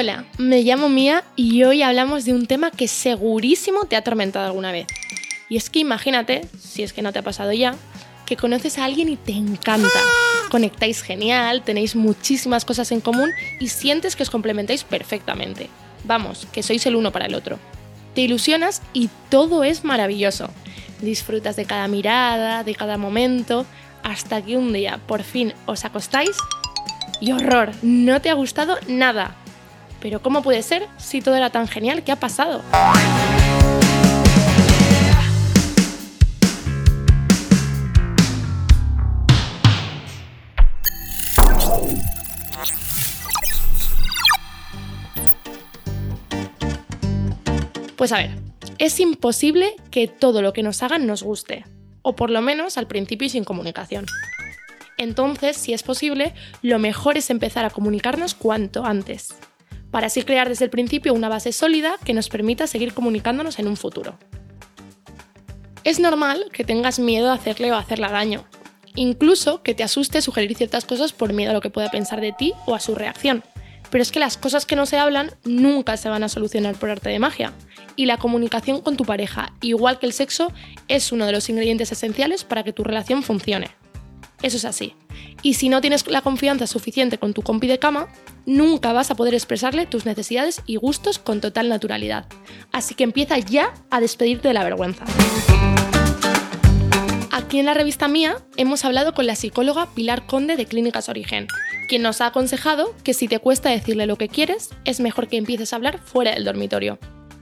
Hola, me llamo Mía y hoy hablamos de un tema que segurísimo te ha atormentado alguna vez. Y es que imagínate, si es que no te ha pasado ya, que conoces a alguien y te encanta. Conectáis genial, tenéis muchísimas cosas en común y sientes que os complementáis perfectamente. Vamos, que sois el uno para el otro. Te ilusionas y todo es maravilloso. Disfrutas de cada mirada, de cada momento, hasta que un día por fin os acostáis y horror, no te ha gustado nada. Pero ¿cómo puede ser si todo era tan genial? ¿Qué ha pasado? Pues a ver, es imposible que todo lo que nos hagan nos guste, o por lo menos al principio y sin comunicación. Entonces, si es posible, lo mejor es empezar a comunicarnos cuanto antes para así crear desde el principio una base sólida que nos permita seguir comunicándonos en un futuro. Es normal que tengas miedo a hacerle o hacerle daño, incluso que te asuste sugerir ciertas cosas por miedo a lo que pueda pensar de ti o a su reacción. Pero es que las cosas que no se hablan nunca se van a solucionar por arte de magia. Y la comunicación con tu pareja, igual que el sexo, es uno de los ingredientes esenciales para que tu relación funcione. Eso es así. Y si no tienes la confianza suficiente con tu compi de cama, nunca vas a poder expresarle tus necesidades y gustos con total naturalidad. Así que empieza ya a despedirte de la vergüenza. Aquí en la revista Mía hemos hablado con la psicóloga Pilar Conde de Clínicas Origen, quien nos ha aconsejado que si te cuesta decirle lo que quieres, es mejor que empieces a hablar fuera del dormitorio.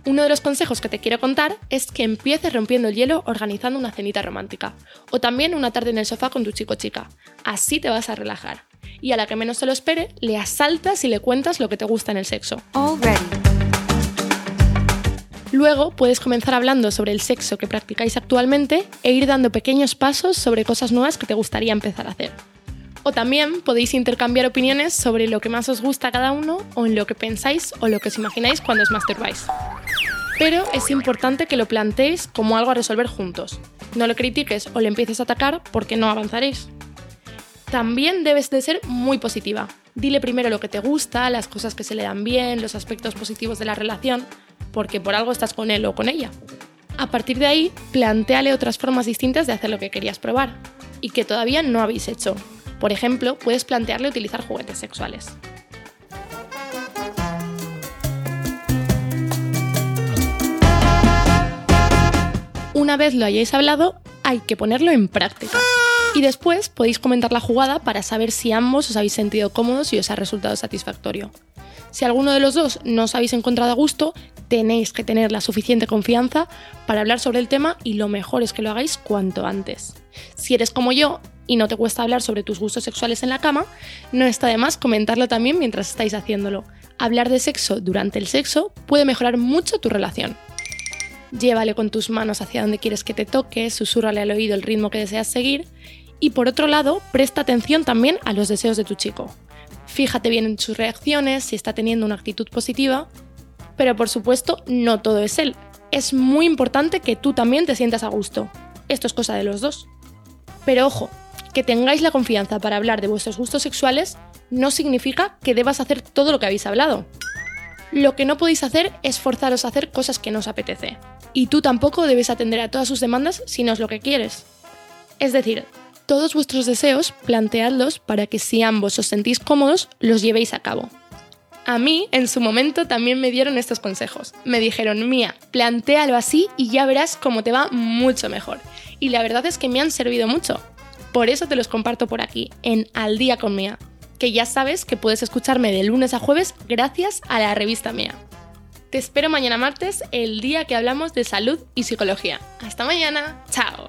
Uno de los consejos que te quiero contar es que empieces rompiendo el hielo organizando una cenita romántica o también una tarde en el sofá con tu chico o chica. Así te vas a relajar. Y a la que menos se lo espere, le asaltas y le cuentas lo que te gusta en el sexo. Luego puedes comenzar hablando sobre el sexo que practicáis actualmente e ir dando pequeños pasos sobre cosas nuevas que te gustaría empezar a hacer. O también podéis intercambiar opiniones sobre lo que más os gusta a cada uno o en lo que pensáis o lo que os imagináis cuando os masturbáis. Pero es importante que lo planteéis como algo a resolver juntos. No lo critiques o le empieces a atacar porque no avanzaréis. También debes de ser muy positiva. Dile primero lo que te gusta, las cosas que se le dan bien, los aspectos positivos de la relación, porque por algo estás con él o con ella. A partir de ahí, planteale otras formas distintas de hacer lo que querías probar y que todavía no habéis hecho, por ejemplo, puedes plantearle utilizar juguetes sexuales. Una vez lo hayáis hablado, hay que ponerlo en práctica. Y después podéis comentar la jugada para saber si ambos os habéis sentido cómodos y os ha resultado satisfactorio. Si alguno de los dos no os habéis encontrado a gusto, tenéis que tener la suficiente confianza para hablar sobre el tema y lo mejor es que lo hagáis cuanto antes. Si eres como yo y no te cuesta hablar sobre tus gustos sexuales en la cama, no está de más comentarlo también mientras estáis haciéndolo. Hablar de sexo durante el sexo puede mejorar mucho tu relación. Llévale con tus manos hacia donde quieres que te toque, susúrrale al oído el ritmo que deseas seguir y por otro lado, presta atención también a los deseos de tu chico. Fíjate bien en sus reacciones, si está teniendo una actitud positiva, pero por supuesto no todo es él. Es muy importante que tú también te sientas a gusto. Esto es cosa de los dos. Pero ojo, que tengáis la confianza para hablar de vuestros gustos sexuales no significa que debas hacer todo lo que habéis hablado. Lo que no podéis hacer es forzaros a hacer cosas que no os apetece. Y tú tampoco debes atender a todas sus demandas si no es lo que quieres. Es decir, todos vuestros deseos planteadlos para que si ambos os sentís cómodos, los llevéis a cabo. A mí, en su momento, también me dieron estos consejos. Me dijeron, Mía, plantéalo así y ya verás cómo te va mucho mejor. Y la verdad es que me han servido mucho. Por eso te los comparto por aquí, en Al Día con Mía, que ya sabes que puedes escucharme de lunes a jueves gracias a la revista Mía. Te espero mañana martes, el día que hablamos de salud y psicología. Hasta mañana, chao.